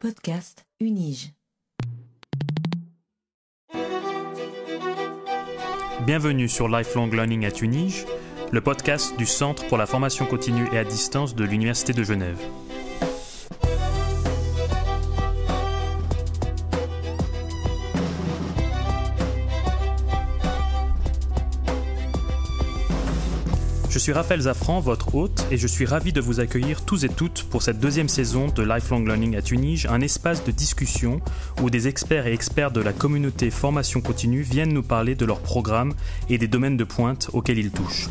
Podcast Unige. Bienvenue sur Lifelong Learning at Unige, le podcast du Centre pour la formation continue et à distance de l'Université de Genève. Suis Raphaël Zafran, votre hôte, et je suis ravi de vous accueillir tous et toutes pour cette deuxième saison de Lifelong Learning at Unige, un espace de discussion où des experts et experts de la communauté formation continue viennent nous parler de leurs programmes et des domaines de pointe auxquels ils touchent.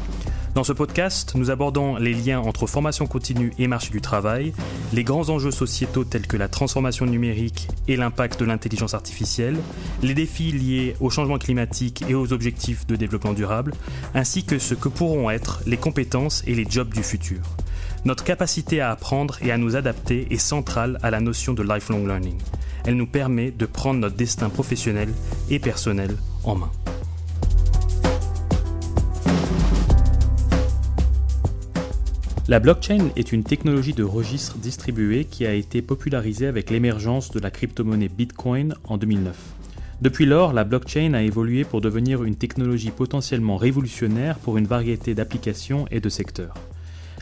Dans ce podcast, nous abordons les liens entre formation continue et marché du travail, les grands enjeux sociétaux tels que la transformation numérique et l'impact de l'intelligence artificielle, les défis liés au changement climatique et aux objectifs de développement durable, ainsi que ce que pourront être les compétences et les jobs du futur. Notre capacité à apprendre et à nous adapter est centrale à la notion de lifelong learning. Elle nous permet de prendre notre destin professionnel et personnel en main. La blockchain est une technologie de registre distribué qui a été popularisée avec l'émergence de la crypto-monnaie Bitcoin en 2009. Depuis lors, la blockchain a évolué pour devenir une technologie potentiellement révolutionnaire pour une variété d'applications et de secteurs.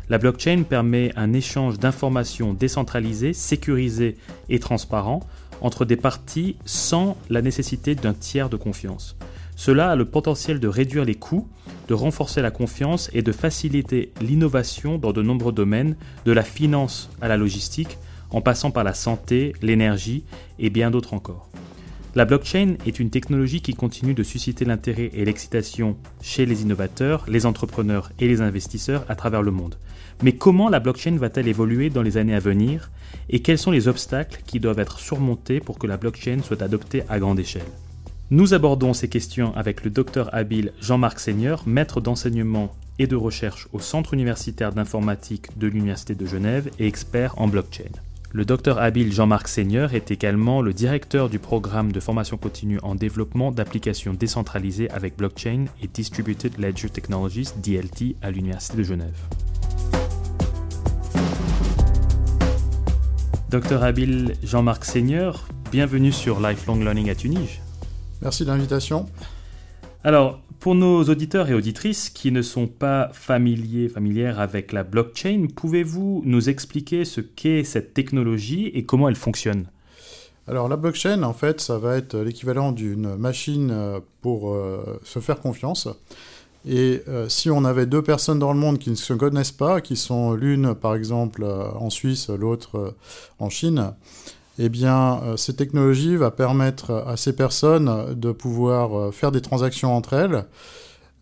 La blockchain permet un échange d'informations décentralisé, sécurisé et transparent entre des parties sans la nécessité d'un tiers de confiance. Cela a le potentiel de réduire les coûts, de renforcer la confiance et de faciliter l'innovation dans de nombreux domaines, de la finance à la logistique, en passant par la santé, l'énergie et bien d'autres encore. La blockchain est une technologie qui continue de susciter l'intérêt et l'excitation chez les innovateurs, les entrepreneurs et les investisseurs à travers le monde. Mais comment la blockchain va-t-elle évoluer dans les années à venir? Et quels sont les obstacles qui doivent être surmontés pour que la blockchain soit adoptée à grande échelle? Nous abordons ces questions avec le docteur habile Jean-Marc Seigneur, maître d'enseignement et de recherche au Centre universitaire d'informatique de l'Université de Genève et expert en blockchain. Le docteur habile Jean-Marc Seigneur est également le directeur du programme de formation continue en développement d'applications décentralisées avec blockchain et Distributed Ledger Technologies, DLT, à l'Université de Genève. Docteur habile Jean-Marc Seigneur, bienvenue sur Lifelong Learning à Tunis. Merci de l'invitation. Alors, pour nos auditeurs et auditrices qui ne sont pas familiers, familières avec la blockchain, pouvez-vous nous expliquer ce qu'est cette technologie et comment elle fonctionne? Alors la blockchain, en fait, ça va être l'équivalent d'une machine euh, pour euh, se faire confiance. Et euh, si on avait deux personnes dans le monde qui ne se connaissent pas, qui sont l'une par exemple en Suisse, l'autre en Chine, eh bien, euh, ces technologies vont permettre à ces personnes de pouvoir euh, faire des transactions entre elles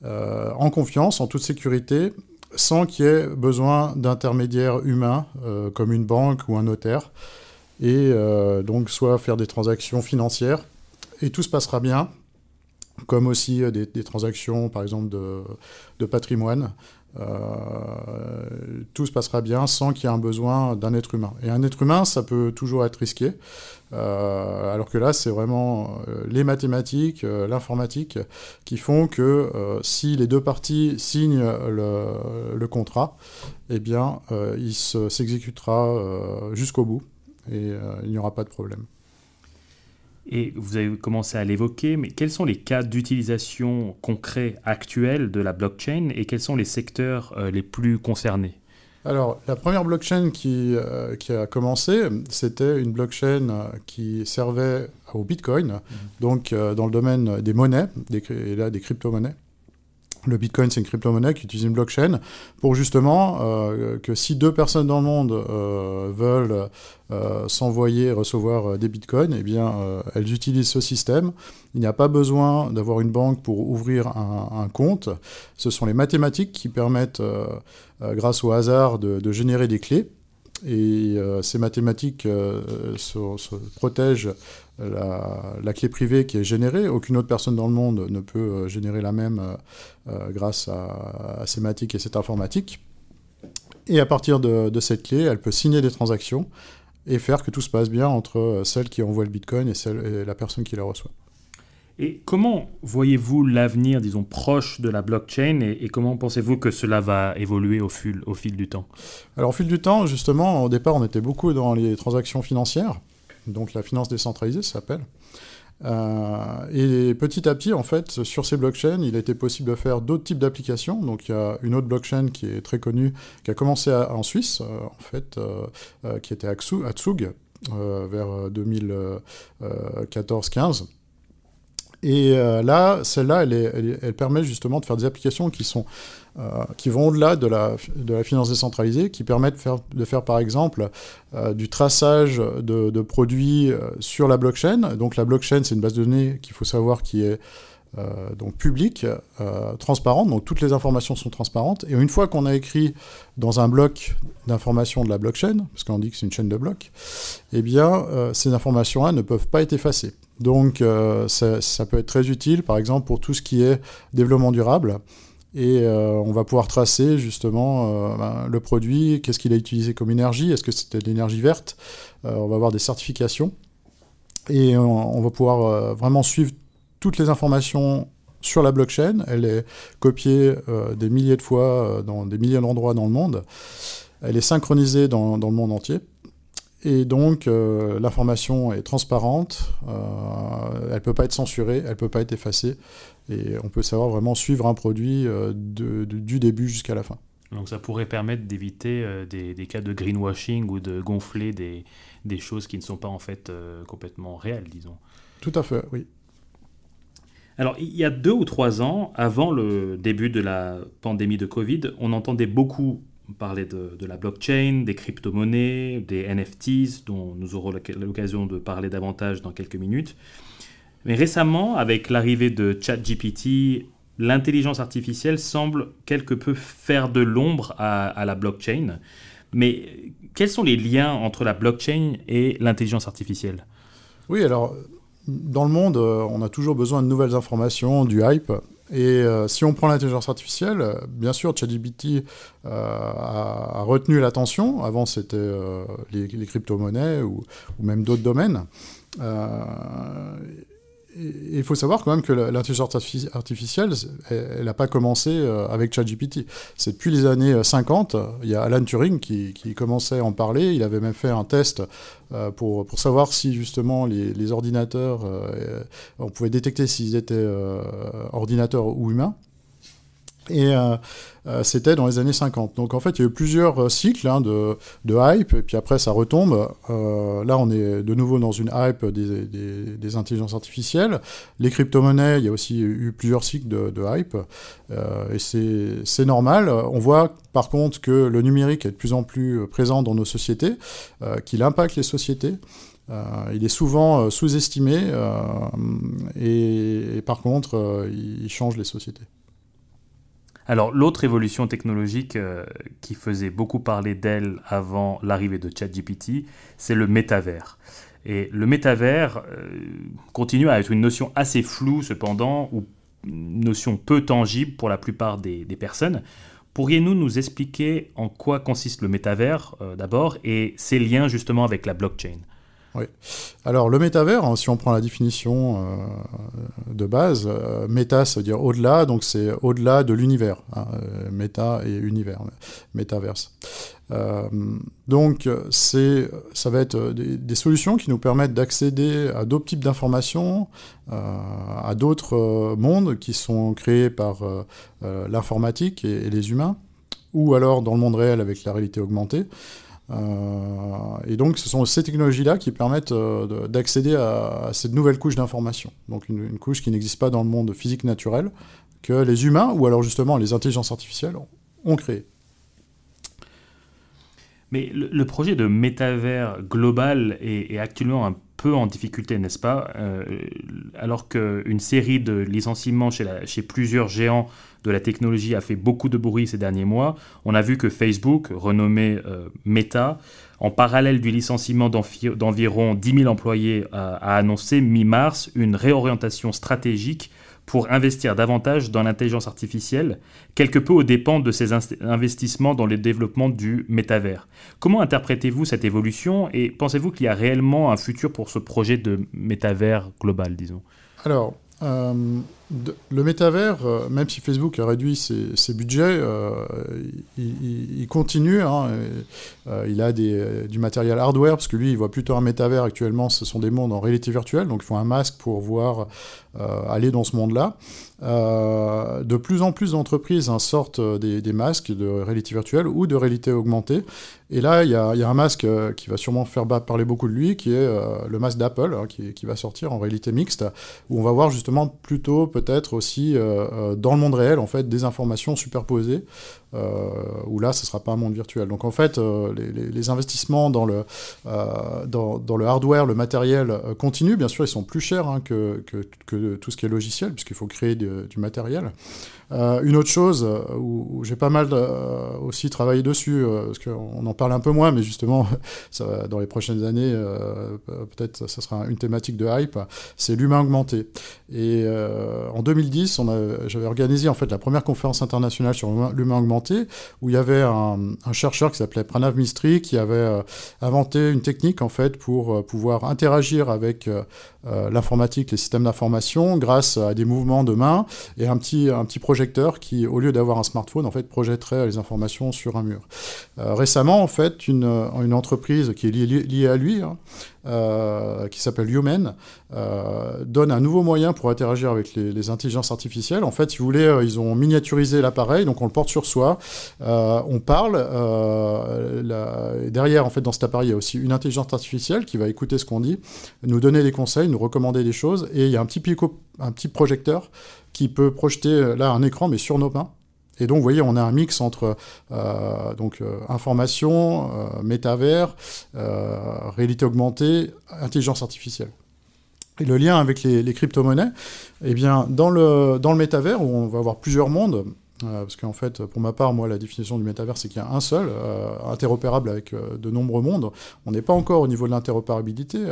euh, en confiance, en toute sécurité, sans qu'il y ait besoin d'intermédiaires humains comme une banque ou un notaire, et donc soit faire des transactions financières, et tout se passera bien, comme aussi des, transactions, par exemple, de patrimoine. Euh, tout se passera bien sans qu'il y ait un besoin d'un être humain. Et un être humain, ça peut toujours être risqué, euh, alors que là, c'est vraiment euh, les mathématiques, l'informatique, qui font que si les deux parties signent le, contrat, eh bien, il s'exécutera jusqu'au bout et il n'y aura pas de problème et vous avez commencé à l'évoquer, mais quels sont les cas d'utilisation concrets actuels de la blockchain et quels sont les secteurs euh, les plus concernés? Alors, la première blockchain qui, euh, qui a commencé, c'était une blockchain qui servait au Bitcoin, mhm. donc euh, dans le domaine des monnaies, des, et là des crypto-monnaies. Le Bitcoin, c'est une crypto-monnaie qui utilise une blockchain pour justement euh, que si deux personnes dans le monde euh, veulent euh, s'envoyer, recevoir des Bitcoins, eh bien, elles utilisent ce système. Il n'y a pas besoin d'avoir une banque pour ouvrir un, compte. Ce sont les mathématiques qui permettent, grâce au hasard, de générer des clés. Et ces mathématiques se, protègent la, clé privée qui est générée. Aucune autre personne dans le monde ne peut euh, générer la même grâce à, ces mathématiques et cette informatique. Et à partir de, cette clé, elle peut signer des transactions et faire que tout se passe bien entre celle qui envoie le Bitcoin et, celle, et la personne qui la reçoit. Et comment voyez-vous l'avenir, disons, proche de la blockchain et, comment pensez-vous que cela va évoluer au fil, au fil du temps? Alors, au fil du temps, justement, au départ, on était beaucoup dans les transactions financières. Donc la finance décentralisée, ça s'appelle. Euh, et petit à petit, en fait, sur ces blockchains, il a été possible de faire d'autres types d'applications. Donc, il y a une autre blockchain qui est très connue, qui a commencé en Suisse, euh, en fait, euh, qui était Atsug, vers 2014-15. Et là, celle-là, elle, elle, permet justement de faire des applications qui sont euh, qui vont au-delà de la, finance décentralisée, qui permettent de faire, de faire par exemple euh, du traçage de, produits euh, sur la blockchain. Donc la blockchain, c'est une base de données qu'il faut savoir qui est donc publique, transparente, donc toutes les informations sont transparentes. Et une fois qu'on a écrit dans un bloc d'informations de la blockchain, parce qu'on dit que c'est une chaîne de blocs, eh bien ces informations-là ne peuvent pas être effacées. Donc ça, peut être très utile, par exemple, pour tout ce qui est développement durable. Et euh, on va pouvoir tracer justement euh, ben, le produit, qu'est-ce qu'il a utilisé comme énergie, est-ce que c'était de l'énergie verte, euh, on va avoir des certifications, et on, va pouvoir vraiment suivre toutes les informations sur la blockchain. Elle est copiée des milliers de fois dans des milliers d'endroits dans le monde. Elle est synchronisée dans, dans le monde entier. Et donc, l'information est transparente, elle ne peut pas être censurée, elle ne peut pas être effacée. Et on peut savoir vraiment suivre un produit euh, du début jusqu'à la fin. Donc ça pourrait permettre d'éviter euh, des, cas de greenwashing ou de gonfler des, des choses qui ne sont pas en fait euh, complètement réelles, disons. Tout à fait, oui. Alors, il y a deux ou trois ans, avant le début de la pandémie de Covid, on entendait beaucoup parler de, de la blockchain, des crypto-monnaies, des NFTs, dont nous aurons l'occasion de parler davantage dans quelques minutes. Mais récemment, avec l'arrivée de ChatGPT, l'intelligence artificielle semble quelque peu faire de l'ombre à, la blockchain. Mais quels sont les liens entre la blockchain et l'intelligence artificielle? Oui, alors dans le monde, euh, on a toujours besoin de nouvelles informations, du hype. Et euh, si on prend l'intelligence artificielle, euh, bien sûr, ChatGPT a, retenu l'attention. Avant, c'était les, crypto-monnaies ou, ou, même d'autres domaines il faut savoir quand même que l'intelligence artificielle, elle n'a pas commencé euh, avec ChatGPT. C'est depuis les années 50, euh, il y a Alan Turing qui, commençait à en parler. Il avait même fait un test euh, pour, pour savoir si justement les, ordinateurs, on pouvait détecter s'ils étaient ordinateurs ou humains. Et euh, euh, c'était dans les années 50. Donc en fait, il y a eu plusieurs euh, cycles hein, de, hype, et puis après ça retombe. là, on est de nouveau dans une hype des, des, intelligences artificielles. Les crypto-monnaies, il y a aussi eu plusieurs cycles de, hype, et c'est normal. On voit par contre que le numérique est de plus en plus présent dans nos sociétés, qu'il impacte les sociétés. il est souvent sous-estimé et, par contre, il change les sociétés. Alors l'autre évolution technologique euh, qui faisait beaucoup parler d'elle avant l'arrivée de ChatGPT, c'est le métavers. Et le métavers euh, continue à être une notion assez floue cependant, ou une notion peu tangible pour la plupart des, personnes. Pourriez-nous nous expliquer en quoi consiste le métavers euh, d'abord et ses liens justement avec la blockchain? Oui. Alors le métavers, hein, si on prend la définition euh, de base, euh, méta, ça veut dire au-delà, donc c'est au-delà de l'univers. Hein, euh, méta et univers, métaverse. donc c'est, ça va être des, solutions qui nous permettent d'accéder à d'autres types d'informations, à d'autres mondes qui sont créés par l'informatique et, les humains, ou alors dans le monde réel avec la réalité augmentée. Euh, et donc, ce sont ces technologies-là qui permettent euh, d'accéder à, cette nouvelle couche d'information. Donc, une, couche qui n'existe pas dans le monde physique naturel, que les humains, ou alors justement les intelligences artificielles, ont créé. Mais le, projet de métavers global est, actuellement un peu en difficulté, n'est-ce pas euh, Alors qu'une série de licenciements chez, plusieurs géants de la technologie a fait beaucoup de bruit ces derniers mois, on a vu que Facebook, renommé euh, Meta, en parallèle du licenciement d'environ 10 000 employés, a annoncé mi-mars une réorientation stratégique pour investir davantage dans l'intelligence artificielle, quelque peu aux dépens de ces investissements dans le développement du métavers. Comment interprétez-vous cette évolution et pensez-vous qu'il y a réellement un futur pour ce projet de métavers global, disons? Alors, euh, le métavers, euh, même si Facebook a réduit ses, budgets, euh, il, continue. Hein, euh, il a du matériel hardware, parce que lui, il voit plutôt un métavers actuellement, ce sont des mondes en réalité virtuelle, donc il faut un masque pour voir aller dans ce monde-là. de plus en plus d'entreprises hein, sortent des, masques de réalité virtuelle ou de réalité augmentée. Et là, il y, a, un masque qui va sûrement faire parler beaucoup de lui, qui est le masque d'Apple, hein, qui, qui, va sortir en réalité mixte, où on va voir justement plutôt peut-être aussi euh, euh, dans le monde réel, en fait, des informations superposées, euh, où là, ce sera pas un monde virtuel. Donc en fait, les, investissements dans le, hardware, le matériel continuent. Bien sûr, ils sont plus chers hein, que, que, tout ce qui est logiciel, puisqu'il faut créer du matériel. Euh, une autre chose euh, où, j'ai pas mal euh, aussi travaillé dessus, parce qu'on en parle un peu moins, mais justement, dans les prochaines années, peut-être ça sera une thématique de hype, c'est l'humain augmenté. Et en 2010, j'avais organisé en fait la première conférence internationale sur l'humain augmenté, où il y avait un, un chercheur qui s'appelait Pranav Mistry, qui avait inventé une technique en fait pour pouvoir interagir avec l'informatique, les systèmes d'information, grâce à des mouvements de main et un petit, un petit projet qui, au lieu d'avoir un smartphone, en fait, projetterait les informations sur un mur. Euh, récemment, en fait, une, une, entreprise qui est liée, à lui, hein, euh, qui s'appelle Human, euh, donne un nouveau moyen pour interagir avec les, intelligences artificielles. En fait, si vous voulez, ils ont miniaturisé l'appareil, donc on le porte sur soi, on parle. derrière, en fait, dans cet appareil, il y a aussi une intelligence artificielle qui va écouter ce qu'on dit, nous donner des conseils, nous recommander des choses, et il y a un petit, un petit projecteur qui peut projeter euh, là un écran, mais sur nos mains. Et donc, vous voyez, on a un mix entre euh, donc, euh, information, métavers, réalité augmentée, intelligence artificielle. Et le lien avec les, les crypto-monnaies, eh bien, dans le, dans le métavers, où on va avoir plusieurs mondes, euh, parce qu'en fait, pour ma part, moi, la définition du métavers, c'est qu'il y a un seul, euh, interopérable avec euh, de nombreux mondes. On n'est pas encore au niveau de l'interopérabilité.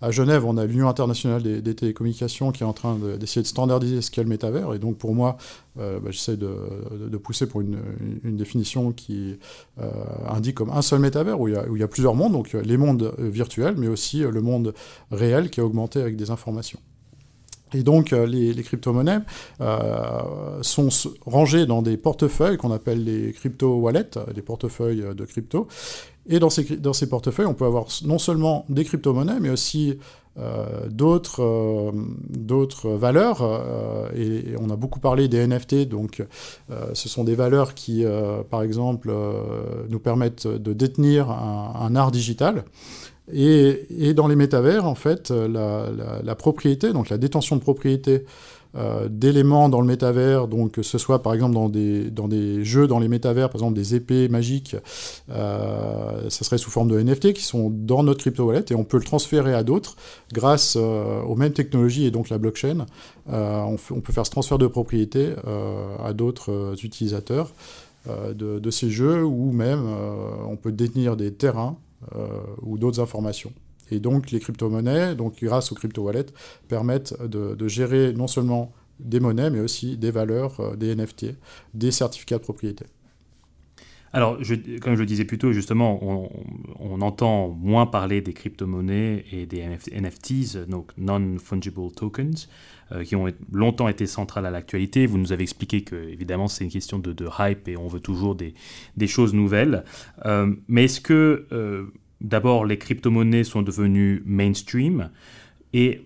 À, Genève, on a l'Union internationale des, télécommunications qui est en train d'essayer de, standardiser ce qu'est le métavers. Et donc, pour moi, bah, j'essaie de, pousser pour une, définition qui indique comme un seul métavers, où il, y a, a plusieurs mondes, donc les mondes virtuels, mais aussi le monde réel qui est augmenté avec des informations. Et donc, euh, les, crypto-monnaies euh, sont rangées dans des portefeuilles qu'on appelle les crypto-wallets, des portefeuilles de crypto. Et dans ces, portefeuilles, on peut avoir non seulement des crypto-monnaies, mais aussi euh, d'autres valeurs. Et, on a beaucoup parlé des NFT, donc ce sont des valeurs qui, par exemple, nous permettent de détenir un art digital. Et, dans les métavers, en fait, la, propriété, donc la détention de propriété euh, d'éléments dans le métavers, donc que ce soit par exemple dans des, jeux dans les métavers, par exemple des épées magiques, euh, ça serait sous forme de NFT qui sont dans notre crypto-wallet et on peut le transférer à d'autres grâce euh, aux mêmes technologies et donc la blockchain. On, peut faire ce transfert de propriété à d'autres utilisateurs de, ces jeux ou même on peut détenir des terrains euh, ou d'autres informations. Et donc les crypto-monnaies, donc grâce aux crypto-wallets, permettent de, gérer non seulement des monnaies, mais aussi des valeurs, euh, des NFT, des certificats de propriété. Alors, comme je le disais plus tôt, justement, on, entend moins parler des crypto-monnaies et des NFTs, donc non-fungible tokens, euh, qui ont longtemps été centrales à l'actualité. Vous nous avez expliqué que, évidemment, c'est une question de, hype et on veut toujours des, choses nouvelles. Euh, mais est-ce que, euh, d'abord, les crypto-monnaies sont devenues mainstream et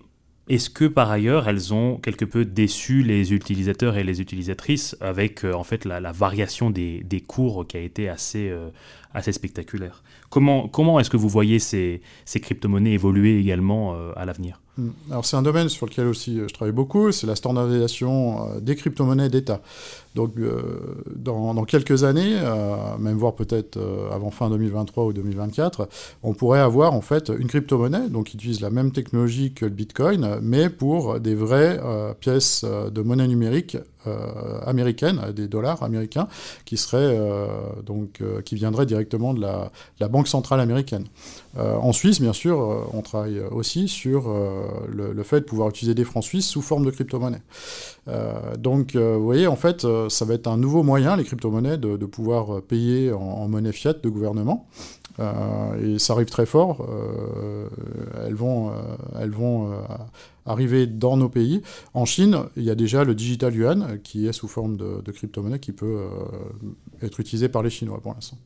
est-ce que par ailleurs elles ont quelque peu déçu les utilisateurs et les utilisatrices avec en fait la, variation des, cours qui a été assez, assez spectaculaire Comment, comment est-ce que vous voyez ces, ces crypto-monnaies évoluer également à l'avenir? Hmm. Alors c'est un domaine sur lequel aussi euh, je travaille beaucoup, c'est la standardisation euh, des crypto-monnaies d'État. Donc euh, dans, quelques années, même voire peut-être avant fin 2023 ou 2024, on pourrait avoir en fait une crypto-monnaie qui utilise la même technologie que le Bitcoin, mais pour des vraies pièces de monnaie numérique américaine, des dollars américains, qui seraient donc qui viendraient directement de la, Banque centrale américaine. en Suisse, bien sûr, on travaille aussi sur euh, le, fait de pouvoir utiliser des francs suisses sous forme de crypto-monnaie. Euh, donc, euh, vous voyez, en fait, ça va être un nouveau moyen, les crypto-monnaies, de, pouvoir payer en, monnaie fiat de gouvernement. Et ça arrive très fort. elles vont, elles vont arriver dans nos pays. En Chine, il y a déjà le digital yuan qui est sous forme de, de crypto-monnaie qui peut être utilisé par les Chinois pour l'instant.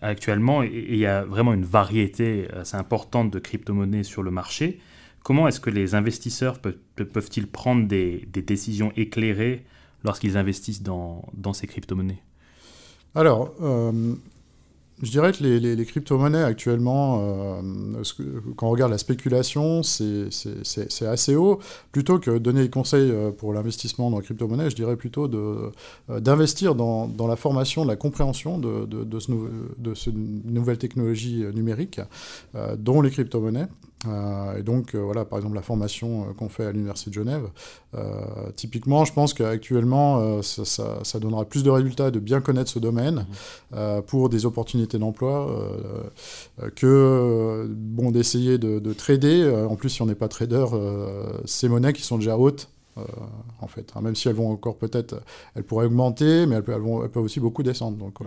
Actuellement, il y a vraiment une variété assez importante de crypto-monnaies sur le marché. Comment est-ce que les investisseurs peuvent-ils prendre des, décisions éclairées lorsqu'ils investissent dans, ces crypto-monnaies? Alors, euh, je dirais que les, crypto-monnaies actuellement, euh, quand on regarde la spéculation, c'est assez haut. Plutôt que donner des conseils euh, pour l'investissement dans les crypto-monnaies, je dirais plutôt euh, d'investir dans, la formation, de la compréhension de, de, de, ce, de ces nouvelles technologies numériques, dont les crypto-monnaies. Et donc, voilà, par exemple, la formation qu'on fait à l'Université de Genève. typiquement, je pense qu'actuellement, ça, ça, donnera plus de résultats de bien connaître ce domaine mmh. pour des opportunités d'emploi euh, euh, que euh, bon, d'essayer de, trader. en plus, si on n'est pas trader, ces monnaies qui sont déjà hautes, en fait. Hein. même si elles vont encore peut-être, elles pourraient augmenter, mais elles, peuvent, aussi beaucoup descendre. Donc, mmh.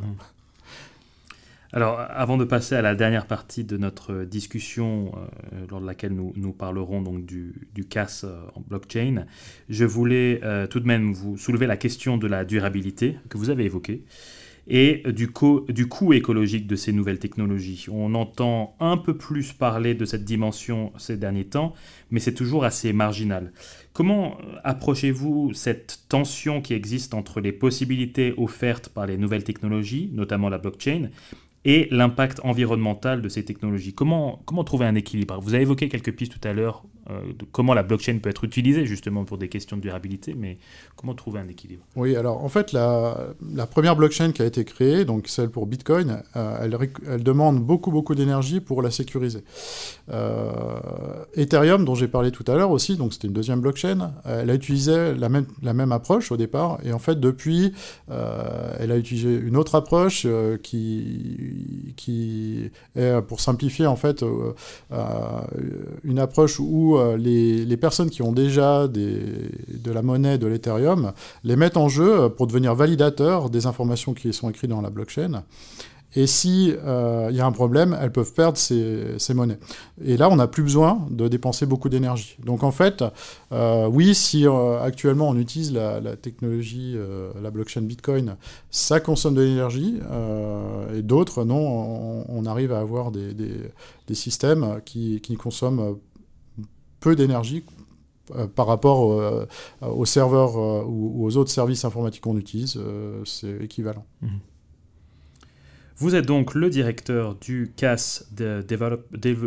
Alors, avant de passer à la dernière partie de notre discussion, lors de laquelle nous, nous, parlerons donc du, du CAS en blockchain, je voulais tout de même vous soulever la question de la durabilité que vous avez évoquée et du, du coût écologique de ces nouvelles technologies. On entend un peu plus parler de cette dimension ces derniers temps, mais c'est toujours assez marginal. Comment approchez-vous cette tension qui existe entre les possibilités offertes par les nouvelles technologies, notamment la blockchain, et l'impact environnemental de ces technologies. Comment, comment trouver un équilibre? Vous avez évoqué quelques pistes tout à l'heure euh, de comment la blockchain peut être utilisée justement pour des questions de durabilité, mais comment trouver un équilibre? Oui, alors en fait, la, la, première blockchain qui a été créée, donc celle pour Bitcoin, euh, elle, elle, demande beaucoup, beaucoup d'énergie pour la sécuriser. Euh, Ethereum, dont j'ai parlé tout à l'heure aussi, donc c'était une deuxième blockchain, elle a utilisé la même, la même approche au départ, et en fait, depuis, elle a utilisé une autre approche qui qui est, pour simplifier, en fait, euh, euh, une approche où euh, les, personnes qui ont déjà de la monnaie de l'Ethereum les mettent en jeu pour devenir validateurs des informations qui sont écrites dans la blockchain. Et si euh, y a un problème, elles peuvent perdre ces, monnaies. Et là, on n'a plus besoin de dépenser beaucoup d'énergie. Donc en fait, euh, oui, si euh, actuellement on utilise la, technologie, la blockchain Bitcoin, ça consomme de l'énergie, et d'autres, non, on, arrive à avoir des, systèmes qui, consomment peu d'énergie par rapport aux serveurs ou, aux autres services informatiques qu'on utilise, c'est équivalent. Mmh. Vous êtes donc le directeur du CAS de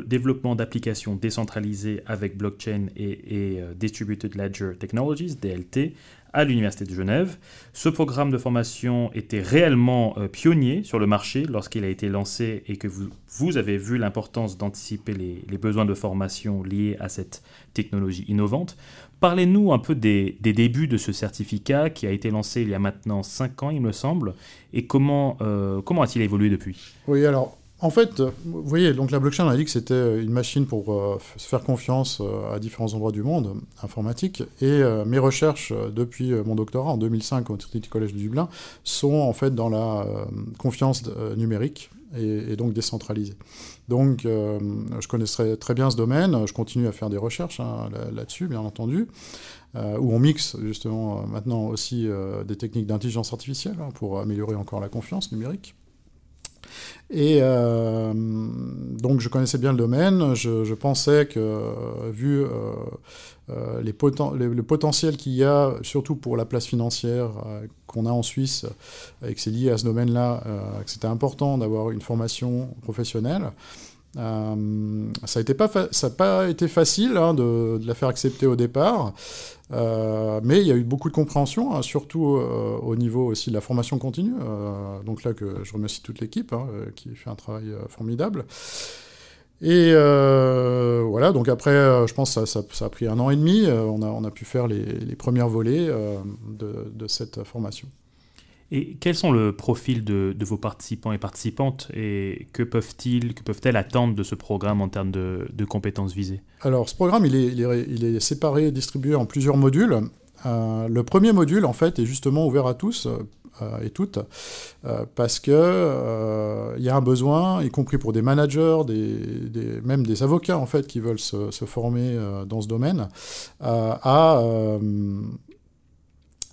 développement d'applications décentralisées avec blockchain et, euh, Distributed Ledger Technologies, DLT, à l'Université de Genève. Ce programme de formation était réellement euh, pionnier sur le marché lorsqu'il a été lancé et que vous, vous avez vu l'importance d'anticiper les, besoins de formation liés à cette technologie innovante. Parlez-nous un peu des, débuts de ce certificat qui a été lancé il y a maintenant 5 ans, il me semble, et comment, euh, comment a-t-il évolué depuis? Oui, alors en fait, vous voyez, donc la blockchain, on a dit que c'était une machine pour euh, se faire confiance euh, à différents endroits du monde, informatique. Et mes recherches depuis mon doctorat en 2005 au Trinity College de Dublin sont en fait dans la confiance numérique et, donc décentralisée. Donc, euh, je connaissais très bien ce domaine. Je continue à faire des recherches hein, là-dessus, bien entendu, euh, où on mixe justement euh, maintenant aussi des techniques d'intelligence artificielle hein, pour améliorer encore la confiance numérique. Et donc je connaissais bien le domaine, je, pensais que vu les le potentiel qu'il y a, surtout pour la place financière qu'on a en Suisse, et que c'est lié à ce domaine-là, que c'était important d'avoir une formation professionnelle. Euh, ça n'a pas, été facile hein, de, la faire accepter au départ, euh, mais il y a eu beaucoup de compréhension, hein, surtout euh, au niveau aussi de la formation continue. donc là, que je remercie toute l'équipe hein, qui fait un travail formidable. Et voilà, donc après, je pense que ça, a pris un an et demi. on, a, on, a, pu faire les, les premières volées de, de cette formation. Et quels sont le profil de, vos participants et participantes et que peuvent-ils, que peuvent-elles attendre de ce programme en termes de, compétences visées? Alors, ce programme, il est, séparé, distribué en plusieurs modules. Euh, le premier module, en fait, est justement ouvert à tous et toutes, parce que il y a un besoin, y compris pour des managers, des, même des avocats en fait qui veulent se, se former dans ce domaine, à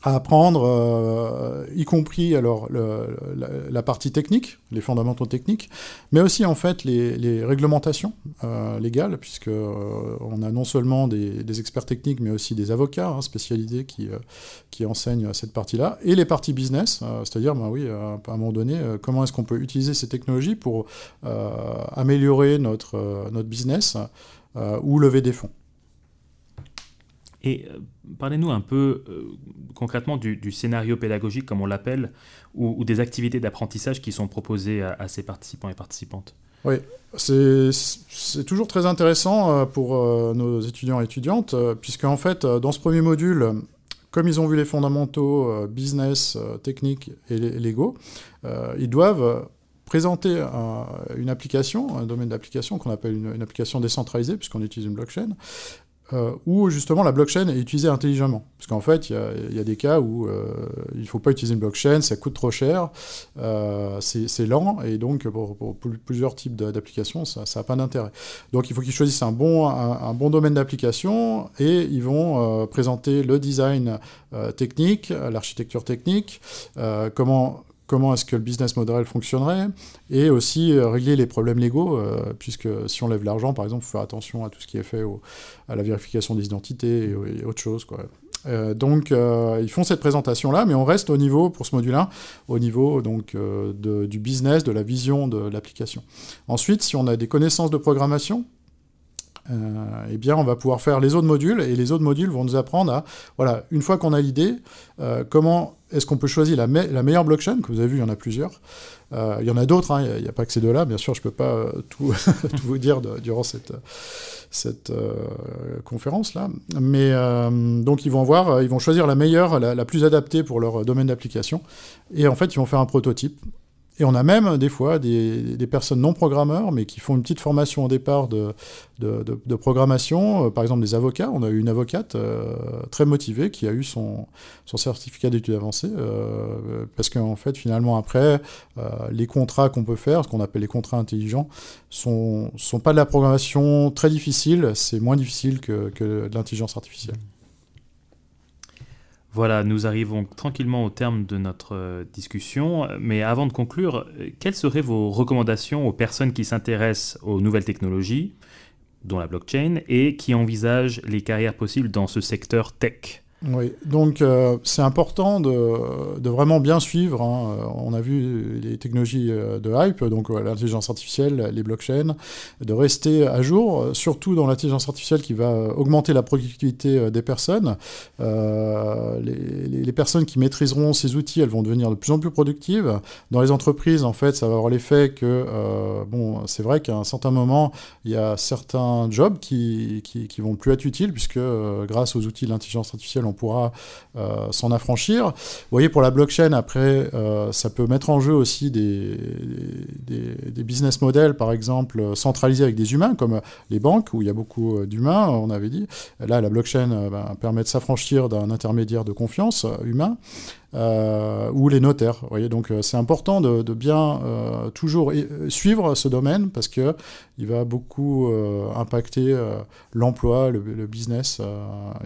à apprendre, euh, y compris alors la, partie technique, les fondamentaux techniques, mais aussi en fait les, réglementations euh, légales, puisque euh, on a non seulement des, experts techniques, mais aussi des avocats hein, spécialisés qui, qui enseignent cette partie-là, et les parties business, c'est-à-dire, ben oui, à un moment donné, comment est-ce qu'on peut utiliser ces technologies pour améliorer notre, notre business ou lever des fonds. Et euh, parlez-nous un peu euh, concrètement du, scénario pédagogique, comme on l'appelle, ou, des activités d'apprentissage qui sont proposées à, ces participants et participantes. Oui, c'est toujours très intéressant euh, pour nos étudiants et étudiantes, puisque en fait, dans ce premier module, comme ils ont vu les fondamentaux business, techniques et légaux, ils doivent présenter une application, un domaine d'application qu'on appelle une, application décentralisée, puisqu'on utilise une blockchain, euh, où justement la blockchain est utilisée intelligemment. Parce qu'en fait, il y, a des cas où euh, il ne faut pas utiliser une blockchain, ça coûte trop cher, euh, c'est lent, et donc pour, plusieurs types d'applications, ça n'a pas d'intérêt. Donc il faut qu'ils choisissent un bon, un, bon domaine d'application, et ils vont présenter le design technique, l'architecture technique, comment comment est-ce que le business model fonctionnerait, et aussi euh, régler les problèmes légaux, euh, puisque si on lève l'argent, par exemple, il faut faire attention à tout ce qui est fait à la vérification des identités et, autre chose. Euh, donc, ils font cette présentation-là, mais on reste au niveau, pour ce module-là, au niveau donc, du business, de la vision de l'application. Ensuite, si on a des connaissances de programmation, eh bien, on va pouvoir faire les autres modules, et les autres modules vont nous apprendre à, voilà, une fois qu'on a l'idée, comment est-ce qu'on peut choisir la, meilleure blockchain Que vous avez vu, il y en a plusieurs. Euh, il y en a d'autres, hein, il n'y a, pas que ces deux-là. Bien sûr, je ne peux pas euh, tout, vous dire durant cette, euh, conférence-là. Mais donc, ils vont, voir, ils vont choisir la meilleure, la, plus adaptée pour leur domaine d'application. Et en fait, ils vont faire un prototype. Et on a même des fois des, personnes non programmeurs, mais qui font une petite formation au départ de, de, programmation. Euh, par exemple, des avocats. On a eu une avocate euh, très motivée qui a eu son, son certificat d'études avancées. Euh, parce qu'en fait, finalement, après, les contrats qu'on peut faire, ce qu'on appelle les contrats intelligents, sont, sont pas de la programmation très difficile. C'est moins difficile que, que de l'intelligence artificielle. Voilà, nous arrivons tranquillement au terme de notre euh, discussion, mais avant de conclure, euh, quelles seraient vos recommandations aux personnes qui s'intéressent aux nouvelles technologies, dont la blockchain, et qui envisagent les carrières possibles dans ce secteur tech? Oui, donc euh, c'est important de, vraiment bien suivre. Hein. Euh, on a vu les technologies euh, de hype, donc l'intelligence artificielle, les blockchains, de rester à jour, surtout dans l'intelligence artificielle qui va augmenter la productivité des personnes. Les, les, personnes qui maîtriseront ces outils, elles vont devenir de plus en plus productives. Dans les entreprises, en fait, ça va avoir l'effet que, bon, c'est vrai qu'à un certain moment, il y a certains jobs qui, qui, qui vont plus être utiles, puisque grâce aux outils de l'intelligence artificielle, on pourra euh, s'en affranchir. Vous voyez, pour la blockchain, après, euh, ça peut mettre en jeu aussi des, des, business models, par exemple, centralisés avec des humains, comme les banques, où il y a beaucoup euh, d'humains, on avait dit. Là, la blockchain ben, permet de s'affranchir d'un intermédiaire de confiance humain. Ou les notaires. Vous voyez, donc c'est important de, bien toujours suivre ce domaine parce que il va beaucoup impacter l'emploi, le, le, business.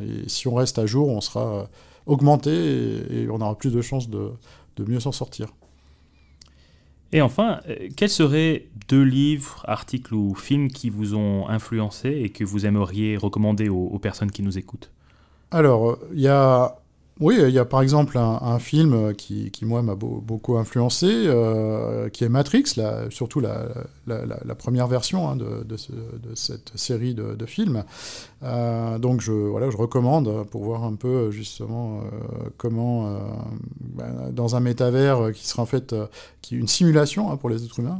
et si on reste à jour, on sera euh, augmenté et, on aura plus de chances de, mieux s'en sortir. Et enfin, euh, quels seraient deux livres, articles ou films qui vous ont influencé et que vous aimeriez recommander aux personnes qui nous écoutent? Alors, il y a oui, il y a par exemple un, film qui, moi, m'a beaucoup influencé, euh, qui est Matrix, surtout la, première version hein, de, cette série de, films. Euh, donc, je, voilà, je recommande pour voir un peu justement euh, comment, ben, dans un métavers qui sera en fait qui une simulation hein, pour les êtres humains,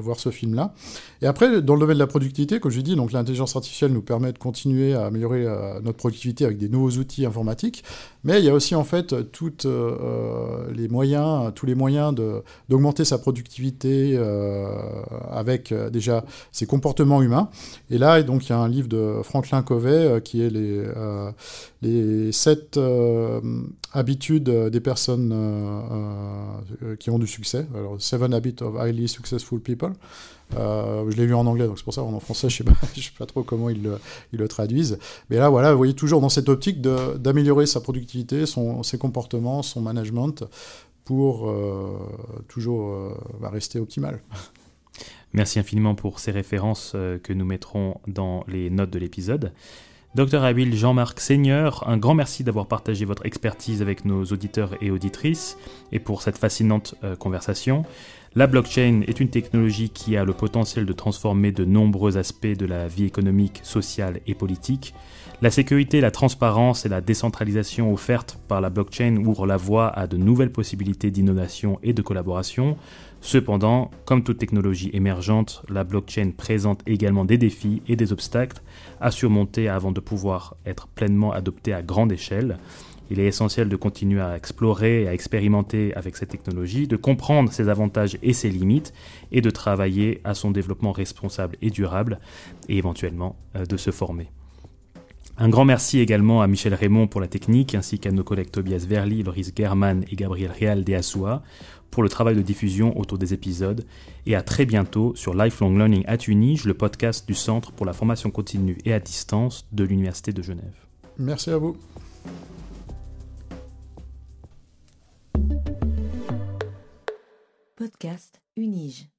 voir ce film-là. Et après, dans le domaine de la productivité, comme je dis, l'intelligence artificielle nous permet de continuer à améliorer notre productivité avec des nouveaux outils informatiques. Mais il y a aussi en fait toutes, les moyens, tous les moyens d'augmenter sa productivité avec déjà ses comportements humains. Et là, donc, il y a un livre de Franklin Covey qui est les, les sept habitudes des personnes qui ont du succès. Alors, Seven Habits of Highly Successful People. Euh, je l'ai lu en anglais, donc c'est pour ça en français, je ne sais, pas trop comment ils le, ils le, traduisent. Mais là, voilà, vous voyez toujours dans cette optique d'améliorer sa productivité, son, ses comportements, son management, pour euh, toujours euh, bah, rester optimal. Merci infiniment pour ces références que nous mettrons dans les notes de l'épisode. Docteur Habile Jean-Marc Seigneur, un grand merci d'avoir partagé votre expertise avec nos auditeurs et auditrices et pour cette fascinante conversation. La blockchain est une technologie qui a le potentiel de transformer de nombreux aspects de la vie économique, sociale et politique. La sécurité, la transparence et la décentralisation offertes par la blockchain ouvrent la voie à de nouvelles possibilités d'innovation et de collaboration. Cependant, comme toute technologie émergente, la blockchain présente également des défis et des obstacles à surmonter avant de pouvoir être pleinement adoptée à grande échelle. Il est essentiel de continuer à explorer et à expérimenter avec cette technologie, de comprendre ses avantages et ses limites, et de travailler à son développement responsable et durable, et éventuellement euh, de se former. Un grand merci également à Michel Raymond pour la technique, ainsi qu'à nos collègues Tobias Verli, Loris German et Gabriel Real de Asua pour le travail de diffusion autour des épisodes, et à très bientôt sur Lifelong Learning at Unige, le podcast du Centre pour la formation continue et à distance de l'Université de Genève. Merci à vous. Podcast Unige.